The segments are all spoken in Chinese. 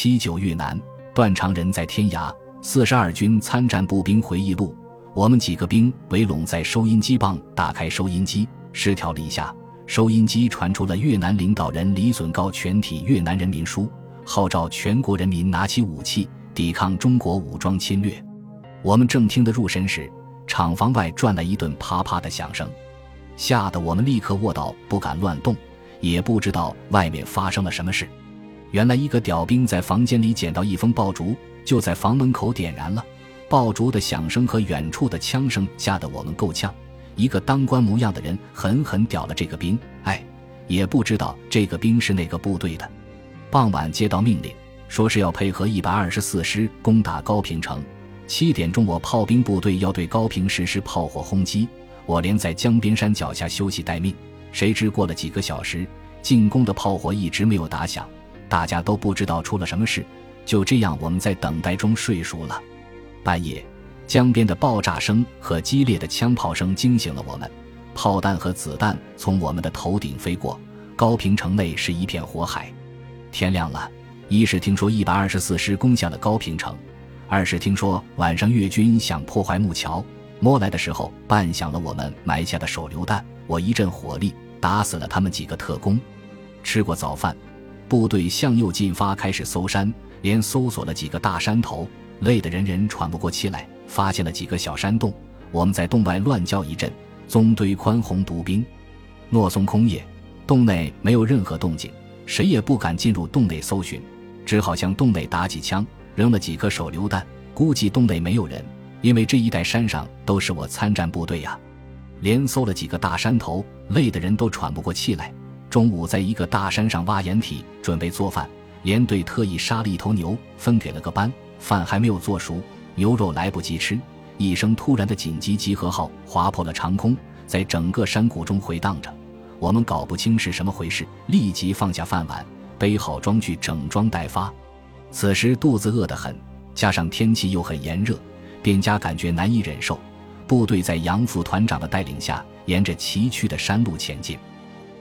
七九越南，段长人在天涯。四十二军参战步兵回忆录。我们几个兵围拢在收音机旁，打开收音机，失调了一下，收音机传出了越南领导人李隼高全体越南人民书，号召全国人民拿起武器抵抗中国武装侵略。我们正听得入神时，厂房外传来一顿啪啪的响声，吓得我们立刻卧倒，不敢乱动，也不知道外面发生了什么事。原来一个屌兵在房间里捡到一封爆竹，就在房门口点燃了。爆竹的响声和远处的枪声吓得我们够呛。一个当官模样的人狠狠屌了这个兵，哎，也不知道这个兵是哪个部队的。傍晚接到命令，说是要配合一百二十四师攻打高平城。七点钟，我炮兵部队要对高平实施炮火轰击，我连在江边山脚下休息待命。谁知过了几个小时，进攻的炮火一直没有打响。大家都不知道出了什么事，就这样我们在等待中睡熟了。半夜，江边的爆炸声和激烈的枪炮声惊醒了我们，炮弹和子弹从我们的头顶飞过，高平城内是一片火海。天亮了，一是听说一百二十四师攻下了高平城，二是听说晚上越军想破坏木桥，摸来的时候半响了我们埋下的手榴弹，我一阵火力打死了他们几个特工。吃过早饭。部队向右进发，开始搜山，连搜索了几个大山头，累得人人喘不过气来。发现了几个小山洞，我们在洞外乱叫一阵，宗堆宽宏独兵。诺松空野，洞内没有任何动静，谁也不敢进入洞内搜寻，只好向洞内打几枪，扔了几颗手榴弹。估计洞内没有人，因为这一带山上都是我参战部队呀。连搜了几个大山头，累得人都喘不过气来。中午在一个大山上挖掩体，准备做饭。连队特意杀了一头牛，分给了个班。饭还没有做熟，牛肉来不及吃，一声突然的紧急集合号划破了长空，在整个山谷中回荡着。我们搞不清是什么回事，立即放下饭碗，背好装具，整装待发。此时肚子饿得很，加上天气又很炎热，便加感觉难以忍受。部队在杨副团长的带领下，沿着崎岖的山路前进。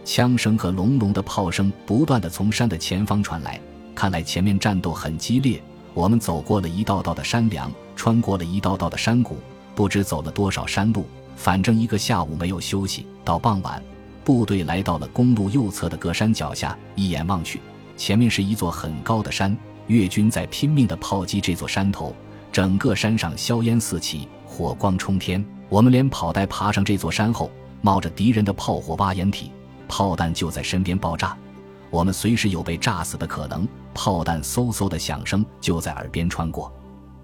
枪声和隆隆的炮声不断的从山的前方传来，看来前面战斗很激烈。我们走过了一道道的山梁，穿过了一道道的山谷，不知走了多少山路，反正一个下午没有休息。到傍晚，部队来到了公路右侧的各山脚下，一眼望去，前面是一座很高的山，越军在拼命的炮击这座山头，整个山上硝烟四起，火光冲天。我们连跑带爬上这座山后，冒着敌人的炮火挖掩体。炮弹就在身边爆炸，我们随时有被炸死的可能。炮弹嗖嗖的响声就在耳边穿过，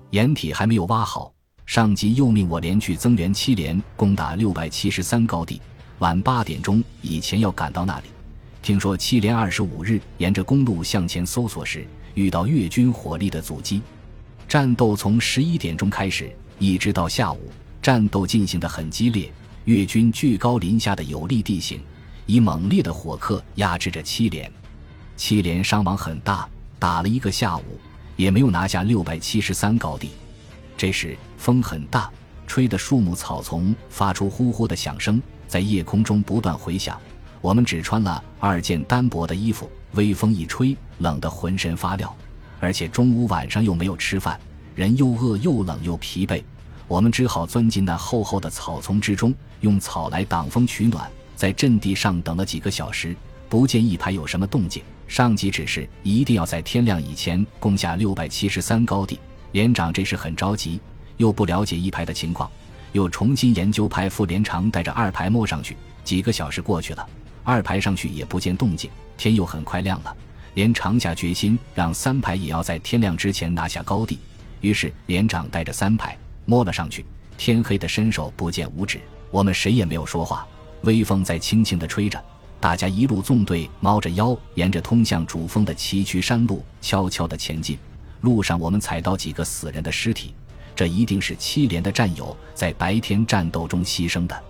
掩体还没有挖好，上级又命我连去增援七连，攻打六百七十三高地。晚八点钟以前要赶到那里。听说七连二十五日沿着公路向前搜索时，遇到越军火力的阻击。战斗从十一点钟开始，一直到下午，战斗进行得很激烈。越军居高临下的有利地形。以猛烈的火克压制着七连，七连伤亡很大，打了一个下午也没有拿下六百七十三高地。这时风很大，吹得树木草丛发出呼呼的响声，在夜空中不断回响。我们只穿了二件单薄的衣服，微风一吹，冷得浑身发撂。而且中午晚上又没有吃饭，人又饿又冷又疲惫，我们只好钻进那厚厚的草丛之中，用草来挡风取暖。在阵地上等了几个小时，不见一排有什么动静。上级指示一定要在天亮以前攻下六百七十三高地。连长这时很着急，又不了解一排的情况，又重新研究，派副连长带着二排摸上去。几个小时过去了，二排上去也不见动静，天又很快亮了。连长下决心，让三排也要在天亮之前拿下高地。于是连长带着三排摸了上去，天黑的伸手不见五指，我们谁也没有说话。微风在轻轻地吹着，大家一路纵队，猫着腰，沿着通向主峰的崎岖山路悄悄地前进。路上，我们踩到几个死人的尸体，这一定是七连的战友在白天战斗中牺牲的。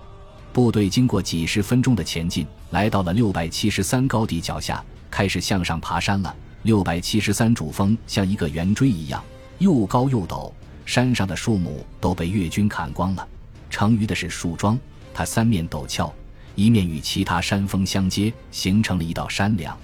部队经过几十分钟的前进，来到了六百七十三高地脚下，开始向上爬山了。六百七十三主峰像一个圆锥一样，又高又陡，山上的树木都被越军砍光了，成余的是树桩。它三面陡峭。一面与其他山峰相接，形成了一道山梁。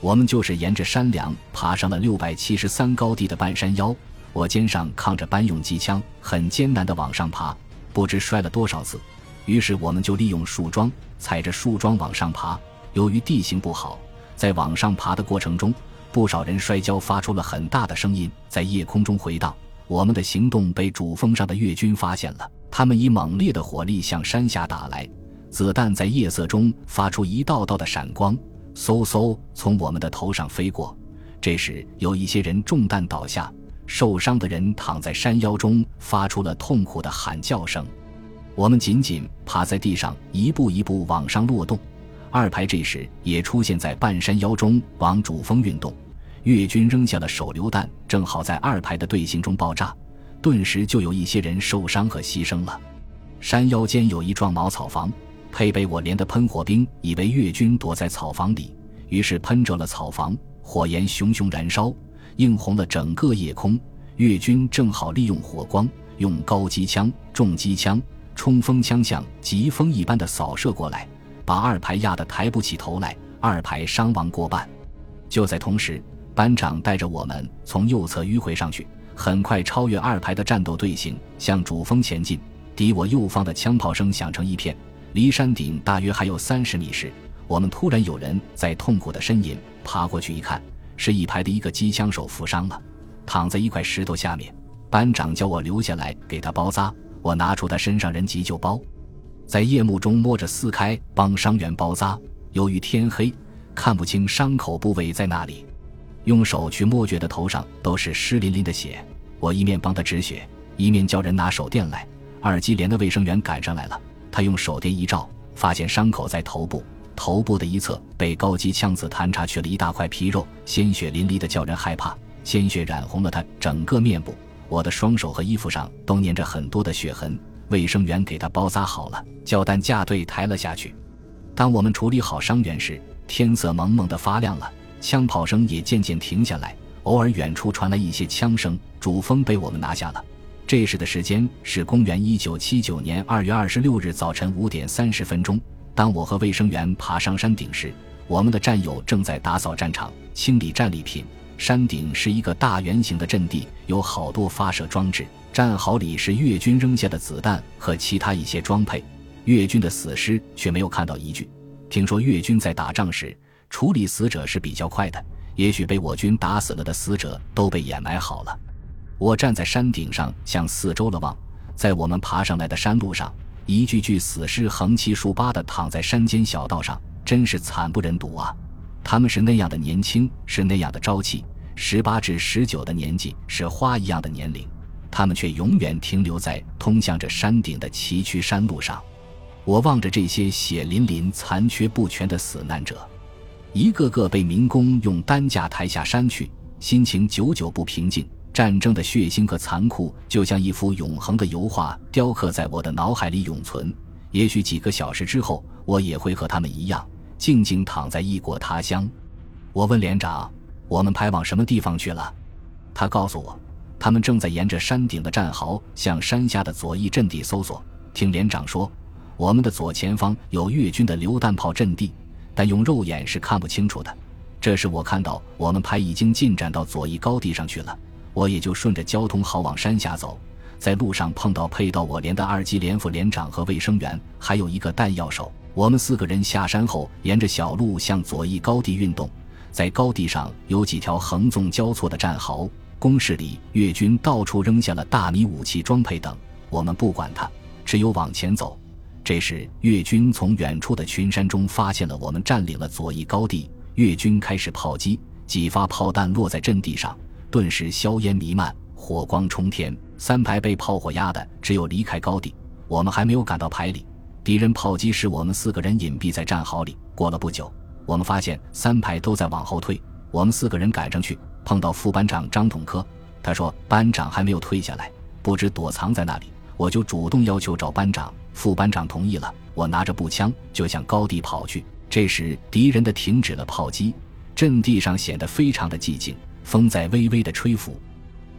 我们就是沿着山梁爬上了六百七十三高地的半山腰。我肩上扛着班用机枪，很艰难地往上爬，不知摔了多少次。于是我们就利用树桩，踩着树桩往上爬。由于地形不好，在往上爬的过程中，不少人摔跤，发出了很大的声音，在夜空中回荡。我们的行动被主峰上的越军发现了，他们以猛烈的火力向山下打来，子弹在夜色中发出一道道的闪光，嗖嗖从我们的头上飞过。这时有一些人中弹倒下。受伤的人躺在山腰中，发出了痛苦的喊叫声。我们紧紧趴在地上，一步一步往上落洞。二排这时也出现在半山腰中，往主峰运动。越军扔下了手榴弹，正好在二排的队形中爆炸，顿时就有一些人受伤和牺牲了。山腰间有一幢茅草房，配备我连的喷火兵以为越军躲在草房里，于是喷着了草房，火焰熊熊燃烧。映红了整个夜空，越军正好利用火光，用高机枪、重机枪、冲锋枪像疾风一般的扫射过来，把二排压得抬不起头来，二排伤亡过半。就在同时，班长带着我们从右侧迂回上去，很快超越二排的战斗队形，向主峰前进。敌我右方的枪炮声响成一片，离山顶大约还有三十米时，我们突然有人在痛苦的呻吟，爬过去一看。是一排的一个机枪手负伤了，躺在一块石头下面。班长叫我留下来给他包扎。我拿出他身上人急救包，在夜幕中摸着撕开，帮伤员包扎。由于天黑，看不清伤口部位在哪里，用手去摸，觉得头上都是湿淋淋的血。我一面帮他止血，一面叫人拿手电来。二机连的卫生员赶上来了，他用手电一照，发现伤口在头部。头部的一侧被高机枪子弹插去了一大块皮肉，鲜血淋漓的叫人害怕，鲜血染红了他整个面部。我的双手和衣服上都粘着很多的血痕。卫生员给他包扎好了，叫担架队抬了下去。当我们处理好伤员时，天色蒙蒙的发亮了，枪炮声也渐渐停下来，偶尔远处传来一些枪声。主峰被我们拿下了。这时的时间是公元一九七九年二月二十六日早晨五点三十分钟。当我和卫生员爬上山顶时，我们的战友正在打扫战场、清理战利品。山顶是一个大圆形的阵地，有好多发射装置。战壕里是越军扔下的子弹和其他一些装配。越军的死尸却没有看到一具。听说越军在打仗时处理死者是比较快的，也许被我军打死了的死者都被掩埋好了。我站在山顶上向四周了望，在我们爬上来的山路上。一具具死尸横七竖八地躺在山间小道上，真是惨不忍睹啊！他们是那样的年轻，是那样的朝气，十八至十九的年纪是花一样的年龄，他们却永远停留在通向着山顶的崎岖山路上。我望着这些血淋淋、残缺不全的死难者，一个个被民工用担架抬下山去，心情久久不平静。战争的血腥和残酷，就像一幅永恒的油画，雕刻在我的脑海里永存。也许几个小时之后，我也会和他们一样，静静躺在异国他乡。我问连长：“我们排往什么地方去了？”他告诉我：“他们正在沿着山顶的战壕向山下的左翼阵地搜索。”听连长说，我们的左前方有越军的榴弹炮阵地，但用肉眼是看不清楚的。这时我看到我们排已经进展到左翼高地上去了。我也就顺着交通好往山下走，在路上碰到配到我连的二级连副连长和卫生员，还有一个弹药手。我们四个人下山后，沿着小路向左翼高地运动。在高地上有几条横纵交错的战壕，工事里越军到处扔下了大米、武器装配等。我们不管他，只有往前走。这时，越军从远处的群山中发现了我们占领了左翼高地，越军开始炮击，几发炮弹落在阵地上。顿时硝烟弥漫，火光冲天。三排被炮火压的，只有离开高地。我们还没有赶到排里，敌人炮击使我们四个人隐蔽在战壕里。过了不久，我们发现三排都在往后退。我们四个人赶上去，碰到副班长张统科。他说班长还没有退下来，不知躲藏在哪里。我就主动要求找班长，副班长同意了。我拿着步枪就向高地跑去。这时敌人的停止了炮击，阵地上显得非常的寂静。风在微微的吹拂，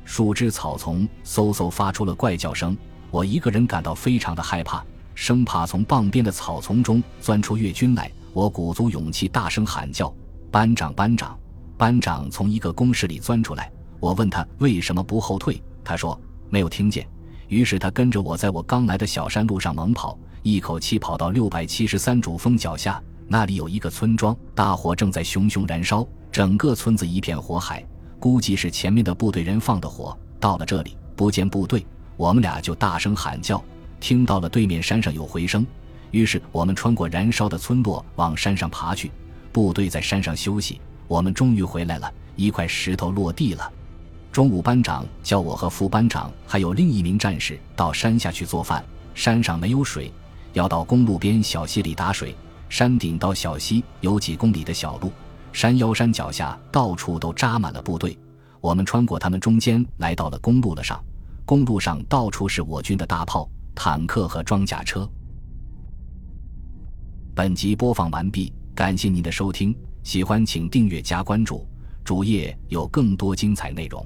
树枝草丛嗖嗖发出了怪叫声。我一个人感到非常的害怕，生怕从傍边的草丛中钻出越军来。我鼓足勇气大声喊叫：“班长，班长，班长从一个工事里钻出来。我问他为什么不后退，他说没有听见。于是他跟着我在我刚来的小山路上猛跑，一口气跑到六百七十三主峰脚下，那里有一个村庄，大火正在熊熊燃烧，整个村子一片火海，估计是前面的部队人放的火。到了这里，不见部队，我们俩就大声喊叫，听到了对面山上有回声。于是我们穿过燃烧的村落往山上爬去，部队在山上休息。我们终于回来了，一块石头落地了。中午，班长叫我和副班长还有另一名战士到山下去做饭。山上没有水，要到公路边小溪里打水。山顶到小溪有几公里的小路，山腰山脚下到处都扎满了部队。我们穿过他们中间，来到了公路了上。公路上到处是我军的大炮、坦克和装甲车。本集播放完毕，感谢您的收听，喜欢请订阅加关注，主页有更多精彩内容。